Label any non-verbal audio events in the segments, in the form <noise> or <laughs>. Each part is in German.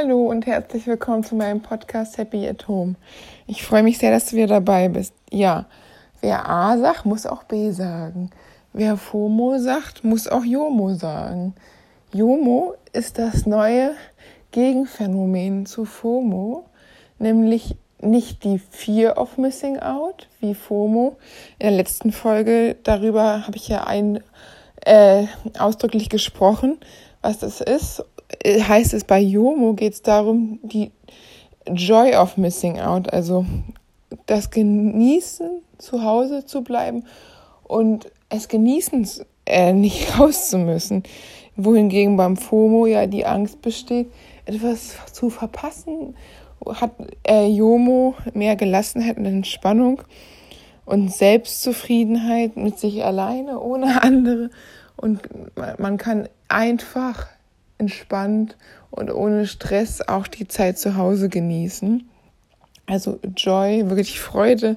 Hallo und herzlich willkommen zu meinem Podcast Happy at Home. Ich freue mich sehr, dass du wieder dabei bist. Ja, wer A sagt, muss auch B sagen. Wer FOMO sagt, muss auch JOMO sagen. JOMO ist das neue Gegenphänomen zu FOMO, nämlich nicht die Fear of Missing Out wie FOMO. In der letzten Folge darüber habe ich ja ein, äh, ausdrücklich gesprochen, was das ist heißt es bei Yomo geht es darum, die Joy of Missing Out, also das Genießen, zu Hause zu bleiben und es genießen, äh, nicht <laughs> raus zu müssen. Wohingegen beim FOMO ja die Angst besteht, etwas zu verpassen, hat äh, Yomo mehr Gelassenheit und Entspannung und Selbstzufriedenheit mit sich alleine, ohne <laughs> andere. Und man kann einfach entspannt und ohne Stress auch die Zeit zu Hause genießen. Also Joy, wirklich Freude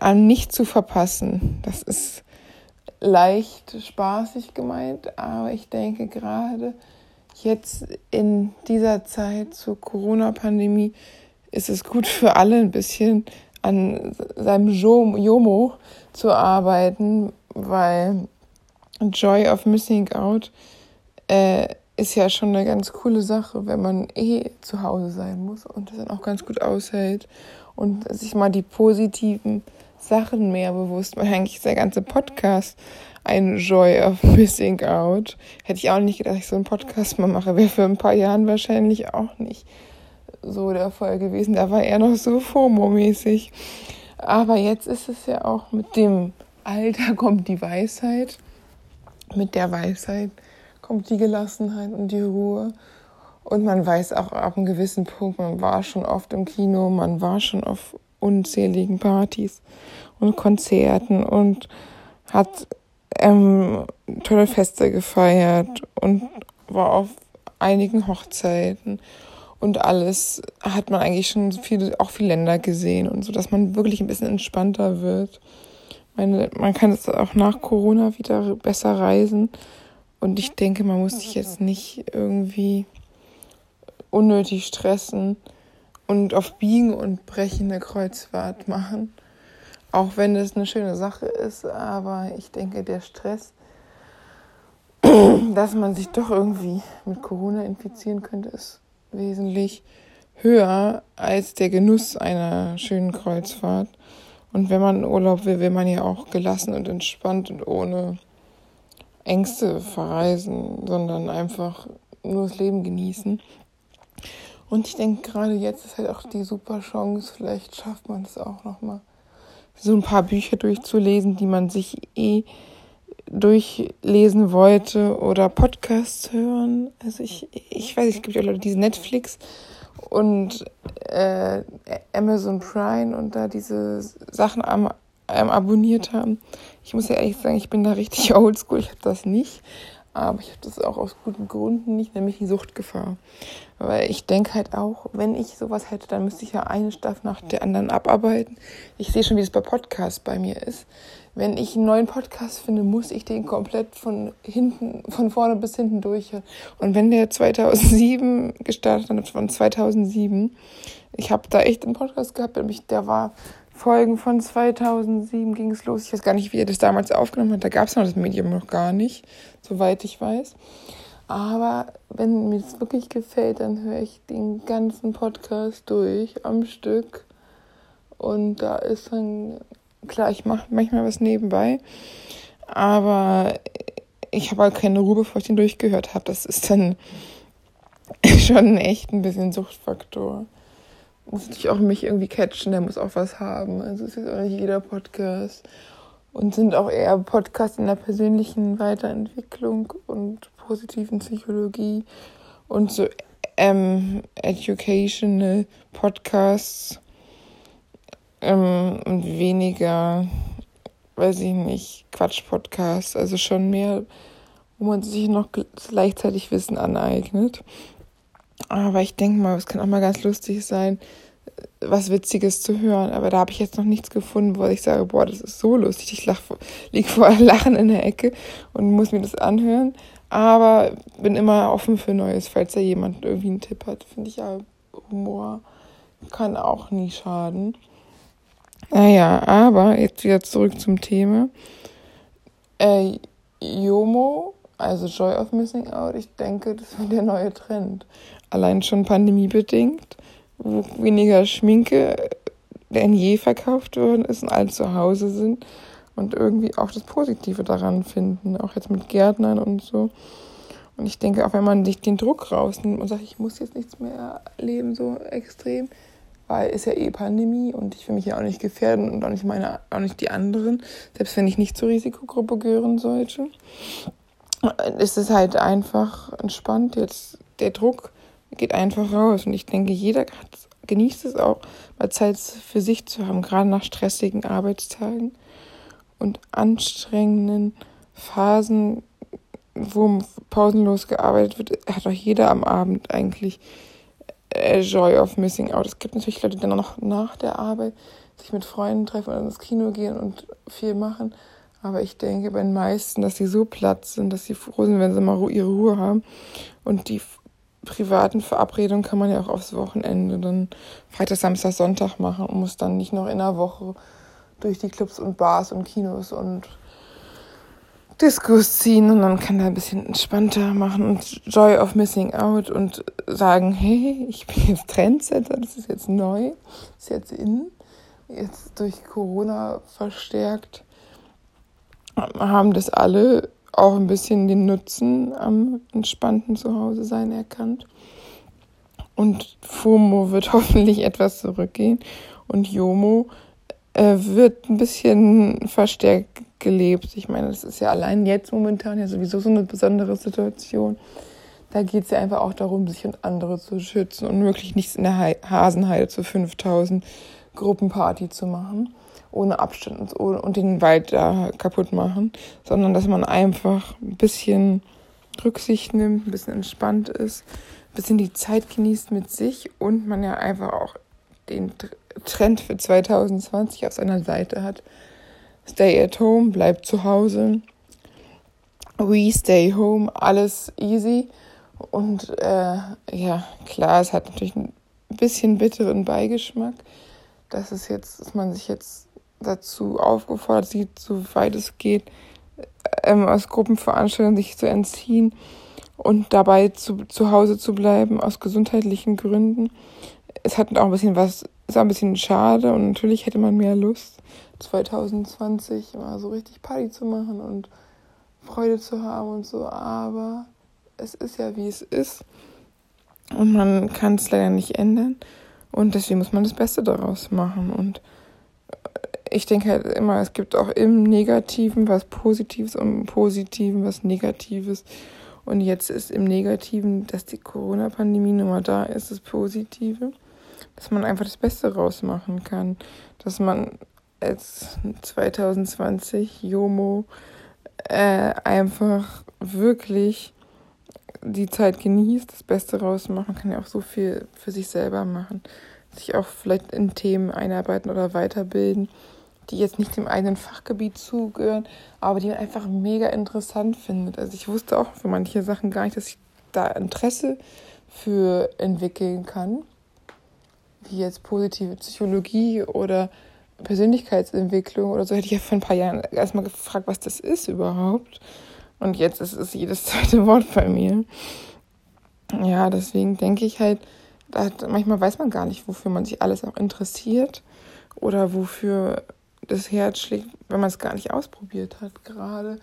an nicht zu verpassen. Das ist leicht spaßig gemeint, aber ich denke gerade jetzt in dieser Zeit zur Corona-Pandemie ist es gut für alle ein bisschen an seinem Jomo zu arbeiten, weil Joy of Missing Out äh, ist ja schon eine ganz coole Sache, wenn man eh zu Hause sein muss und das dann auch ganz gut aushält und sich mal die positiven Sachen mehr bewusst macht. Eigentlich ist der ganze Podcast ein Joy of Missing Out. Hätte ich auch nicht gedacht, dass ich so einen Podcast mal mache. Wäre für ein paar Jahren wahrscheinlich auch nicht so der Fall gewesen. Da war er noch so FOMO-mäßig. Aber jetzt ist es ja auch mit dem Alter kommt die Weisheit. Mit der Weisheit kommt die Gelassenheit und die Ruhe. Und man weiß auch ab einem gewissen Punkt, man war schon oft im Kino, man war schon auf unzähligen Partys und Konzerten und hat ähm, tolle Feste gefeiert und war auf einigen Hochzeiten und alles hat man eigentlich schon viele, auch viele Länder gesehen und so, dass man wirklich ein bisschen entspannter wird. Meine, man kann jetzt auch nach Corona wieder besser reisen und ich denke, man muss sich jetzt nicht irgendwie unnötig stressen und auf Biegen und Brechen eine Kreuzfahrt machen. Auch wenn das eine schöne Sache ist, aber ich denke, der Stress, <clears throat> dass man sich doch irgendwie mit Corona infizieren könnte, ist wesentlich höher als der Genuss einer schönen Kreuzfahrt. Und wenn man Urlaub will, will man ja auch gelassen und entspannt und ohne Ängste verreisen, sondern einfach nur das Leben genießen. Und ich denke, gerade jetzt ist halt auch die super Chance, vielleicht schafft man es auch nochmal, so ein paar Bücher durchzulesen, die man sich eh durchlesen wollte oder Podcasts hören. Also ich, ich weiß, es gibt ja Leute, diese Netflix und äh, Amazon Prime und da diese Sachen am ähm, abonniert haben. Ich muss ja ehrlich sagen, ich bin da richtig <laughs> oldschool. Ich habe das nicht. Aber ich habe das auch aus guten Gründen nicht, nämlich die Suchtgefahr. Weil ich denke halt auch, wenn ich sowas hätte, dann müsste ich ja eine Staffel nach der anderen abarbeiten. Ich sehe schon, wie es bei Podcasts bei mir ist. Wenn ich einen neuen Podcast finde, muss ich den komplett von hinten, von vorne bis hinten durchhören. Und wenn der 2007 gestartet hat, von 2007, ich habe da echt einen Podcast gehabt, der war Folgen von 2007 ging es los. Ich weiß gar nicht, wie er das damals aufgenommen hat. Da gab es noch das Medium noch gar nicht, soweit ich weiß. Aber wenn mir das wirklich gefällt, dann höre ich den ganzen Podcast durch am Stück. Und da ist dann, klar, ich mache manchmal was nebenbei. Aber ich habe halt keine Ruhe, bevor ich den durchgehört habe. Das ist dann <laughs> schon echt ein bisschen Suchtfaktor muss natürlich auch mich irgendwie catchen, der muss auch was haben. Also es ist auch nicht jeder Podcast. Und sind auch eher Podcasts in der persönlichen Weiterentwicklung und positiven Psychologie und so ähm, educational Podcasts ähm, und weniger, weiß ich nicht, Quatsch-Podcasts. Also schon mehr, wo man sich noch gleichzeitig Wissen aneignet. Aber ich denke mal, es kann auch mal ganz lustig sein, was Witziges zu hören. Aber da habe ich jetzt noch nichts gefunden, wo ich sage, boah, das ist so lustig. Ich lach, liege vor <laughs> Lachen in der Ecke und muss mir das anhören. Aber bin immer offen für Neues, falls da jemand irgendwie einen Tipp hat. Finde ich ja, Humor kann auch nie schaden. Naja, aber jetzt wieder zurück zum Thema. Äh, Jomo, also Joy of Missing Out, ich denke, das wird der neue Trend. Allein schon pandemiebedingt, wo weniger Schminke denn je verkauft worden ist und alle zu Hause sind und irgendwie auch das Positive daran finden, auch jetzt mit Gärtnern und so. Und ich denke, auch wenn man sich den Druck rausnimmt und sagt, ich muss jetzt nichts mehr erleben, so extrem, weil ist ja eh Pandemie und ich will mich ja auch nicht gefährden und auch nicht meine, auch nicht die anderen, selbst wenn ich nicht zur Risikogruppe gehören sollte. Ist es halt einfach entspannt. Jetzt der Druck geht einfach raus und ich denke, jeder genießt es auch, mal Zeit für sich zu haben, gerade nach stressigen Arbeitstagen und anstrengenden Phasen, wo pausenlos gearbeitet wird, hat auch jeder am Abend eigentlich äh, Joy of Missing Out. Es gibt natürlich Leute, die dann noch nach der Arbeit sich mit Freunden treffen oder ins Kino gehen und viel machen. Aber ich denke bei den meisten, dass sie so platt sind, dass sie froh sind, wenn sie mal ihre Ruhe haben. Und die privaten Verabredungen kann man ja auch aufs Wochenende dann Freitag, Samstag, Sonntag machen und muss dann nicht noch in der Woche durch die Clubs und Bars und Kinos und Diskus ziehen und dann kann er ein bisschen entspannter machen und Joy of Missing Out und sagen, hey, ich bin jetzt Trendsetter, das ist jetzt neu, das ist jetzt in, jetzt durch Corona verstärkt, haben das alle auch ein bisschen den Nutzen am entspannten Zuhause sein erkannt. Und FOMO wird <laughs> hoffentlich etwas zurückgehen und JOMO äh, wird ein bisschen verstärkt gelebt. Ich meine, das ist ja allein jetzt momentan ja sowieso so eine besondere Situation. Da geht es ja einfach auch darum, sich und andere zu schützen und wirklich nichts in der Hasenheide zu 5000 Gruppenparty zu machen, ohne Abstand und den Wald da kaputt machen, sondern dass man einfach ein bisschen Rücksicht nimmt, ein bisschen entspannt ist, ein bisschen die Zeit genießt mit sich und man ja einfach auch den Trend für 2020 auf seiner Seite hat, Stay at home, bleib zu Hause. We stay home, alles easy. Und äh, ja, klar, es hat natürlich ein bisschen bitteren Beigeschmack. Dass es jetzt, dass man sich jetzt dazu aufgefordert sieht, soweit es geht, ähm, aus Gruppenveranstaltungen sich zu entziehen und dabei zu, zu Hause zu bleiben, aus gesundheitlichen Gründen. Es hat auch ein bisschen was, ist auch ein bisschen schade und natürlich hätte man mehr Lust. 2020 mal so richtig Party zu machen und Freude zu haben und so, aber es ist ja wie es ist und man kann es leider nicht ändern und deswegen muss man das Beste daraus machen und ich denke halt immer, es gibt auch im Negativen was Positives und im Positiven was Negatives. Und jetzt ist im Negativen, dass die Corona-Pandemie nun mal da ist, das Positive, dass man einfach das Beste rausmachen kann. Dass man als 2020 Jomo äh, einfach wirklich die Zeit genießt, das Beste rausmachen, kann ja auch so viel für sich selber machen, sich auch vielleicht in Themen einarbeiten oder weiterbilden, die jetzt nicht dem eigenen Fachgebiet zugehören, aber die man einfach mega interessant findet. Also ich wusste auch für manche Sachen gar nicht, dass ich da Interesse für entwickeln kann, wie jetzt positive Psychologie oder Persönlichkeitsentwicklung oder so, hätte ich ja vor ein paar Jahren erstmal gefragt, was das ist überhaupt. Und jetzt ist es jedes <laughs> zweite Wort bei mir. Ja, deswegen denke ich halt, manchmal weiß man gar nicht, wofür man sich alles auch interessiert oder wofür das Herz schlägt, wenn man es gar nicht ausprobiert hat. Gerade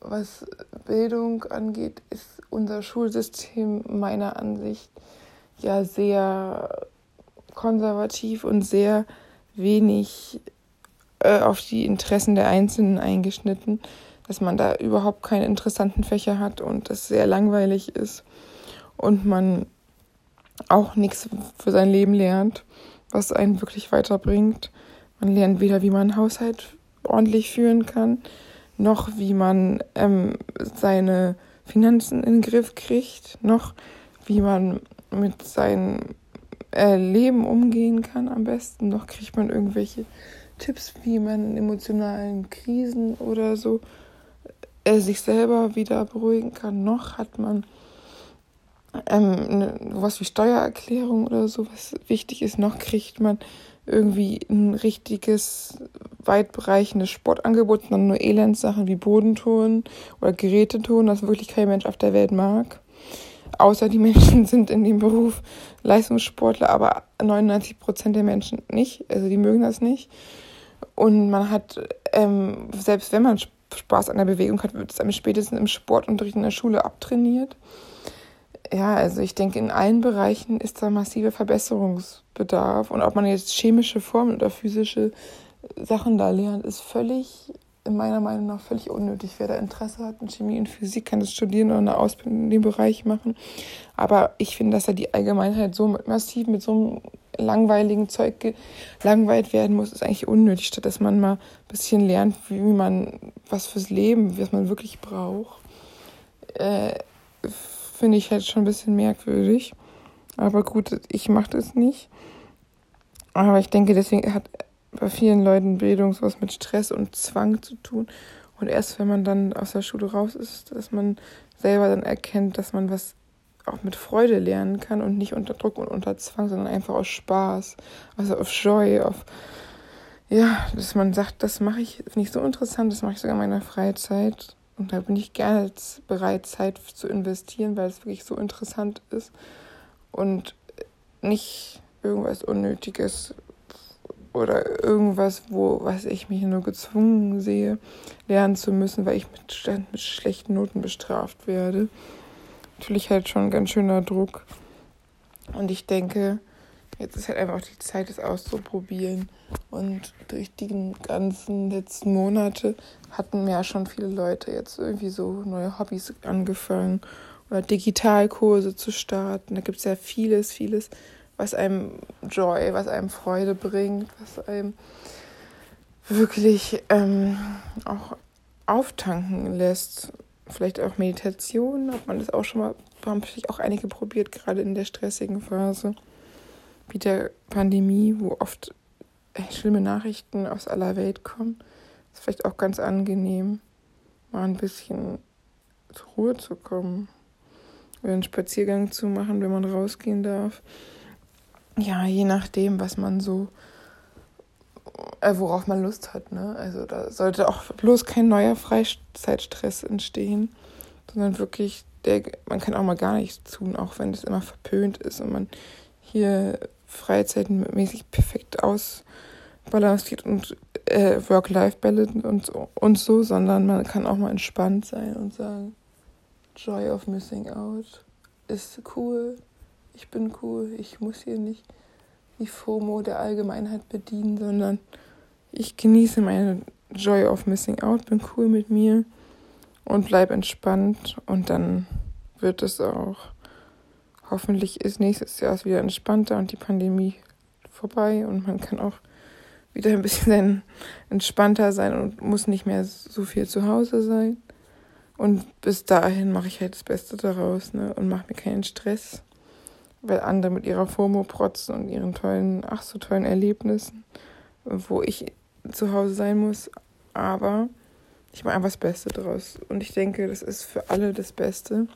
was Bildung angeht, ist unser Schulsystem meiner Ansicht ja sehr konservativ und sehr wenig äh, auf die Interessen der Einzelnen eingeschnitten, dass man da überhaupt keine interessanten Fächer hat und es sehr langweilig ist und man auch nichts für sein Leben lernt, was einen wirklich weiterbringt. Man lernt weder, wie man einen Haushalt ordentlich führen kann, noch wie man ähm, seine Finanzen in den Griff kriegt, noch wie man mit seinen äh, Leben umgehen kann am besten. Noch kriegt man irgendwelche Tipps, wie man in emotionalen Krisen oder so er sich selber wieder beruhigen kann, noch hat man ähm, ne, was wie Steuererklärung oder so, was wichtig ist, noch kriegt man irgendwie ein richtiges, weitbereichendes Sportangebot, sondern nur Elendssachen wie Bodentouren oder Gerätetouren, das wirklich kein Mensch auf der Welt mag. Außer die <laughs> Menschen sind in dem Beruf Leistungssportler, aber 99 Prozent der Menschen nicht. Also die mögen das nicht. Und man hat, ähm, selbst wenn man Spaß an der Bewegung hat, wird es einem spätestens im Sportunterricht in der Schule abtrainiert. Ja, also ich denke, in allen Bereichen ist da massiver Verbesserungsbedarf. Und ob man jetzt chemische Formen oder physische Sachen da lernt, ist völlig, in meiner Meinung nach, völlig unnötig. Wer da Interesse hat in Chemie und Physik, kann das studieren oder eine Ausbildung in dem Bereich machen. Aber ich finde, dass da die Allgemeinheit so massiv mit so einem langweiligen Zeug gelangweilt werden muss, ist eigentlich unnötig, statt dass man mal ein bisschen lernt, wie man was fürs Leben, was man wirklich braucht. Äh, finde ich halt schon ein bisschen merkwürdig. Aber gut, ich mache das nicht. Aber ich denke, deswegen hat bei vielen Leuten Bildung sowas mit Stress und Zwang zu tun. Und erst wenn man dann aus der Schule raus ist, dass man selber dann erkennt, dass man was auch mit Freude lernen kann und nicht unter Druck und unter Zwang, sondern einfach aus Spaß, also auf Joy, auf ja, dass man sagt, das mache ich, finde ich so interessant, das mache ich sogar in meiner Freizeit. Und da bin ich gerne bereit, Zeit zu investieren, weil es wirklich so interessant ist und nicht irgendwas Unnötiges oder irgendwas, wo, was ich mich nur gezwungen sehe, lernen zu müssen, weil ich mit, mit schlechten Noten bestraft werde. Natürlich halt schon ein ganz schöner Druck. Und ich denke, Jetzt ist halt einfach die Zeit, es auszuprobieren. Und durch die ganzen letzten Monate hatten ja schon viele Leute jetzt irgendwie so neue Hobbys angefangen oder Digitalkurse zu starten. Da gibt es ja vieles, vieles, was einem Joy, was einem Freude bringt, was einem wirklich ähm, auch auftanken lässt. Vielleicht auch Meditation, hat man das auch schon mal, haben vielleicht auch einige probiert, gerade in der stressigen Phase wie der Pandemie, wo oft schlimme Nachrichten aus aller Welt kommen, ist vielleicht auch ganz angenehm, mal ein bisschen zur Ruhe zu kommen oder einen Spaziergang zu machen, wenn man rausgehen darf. Ja, je nachdem, was man so, äh, worauf man Lust hat. Ne? Also da sollte auch bloß kein neuer Freizeitstress entstehen, sondern wirklich, der, man kann auch mal gar nichts tun, auch wenn es immer verpönt ist und man hier freizeitmäßig perfekt ausbalanciert und äh, Work-Life-Balance und, so, und so, sondern man kann auch mal entspannt sein und sagen, Joy of Missing Out ist cool, ich bin cool, ich muss hier nicht die FOMO der Allgemeinheit bedienen, sondern ich genieße meine Joy of Missing Out, bin cool mit mir und bleib entspannt und dann wird es auch hoffentlich ist nächstes Jahr wieder entspannter und die Pandemie vorbei und man kann auch wieder ein bisschen <laughs> entspannter sein und muss nicht mehr so viel zu Hause sein. Und bis dahin mache ich halt das Beste daraus ne? und mache mir keinen Stress, weil andere mit ihrer FOMO protzen und ihren tollen, ach so tollen Erlebnissen, wo ich zu Hause sein muss. Aber ich mache einfach das Beste daraus. Und ich denke, das ist für alle das Beste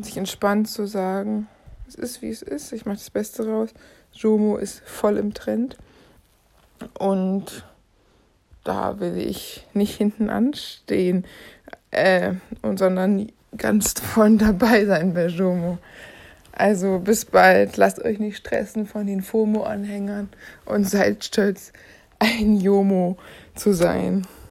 sich entspannt zu sagen, es ist wie es ist, ich mache das Beste raus. Jomo ist voll im Trend und da will ich nicht hinten anstehen, äh, und, sondern ganz <laughs> vorne dabei sein bei Jomo. Also bis bald, lasst euch nicht stressen von den FOMO-Anhängern und seid stolz, ein Jomo zu sein.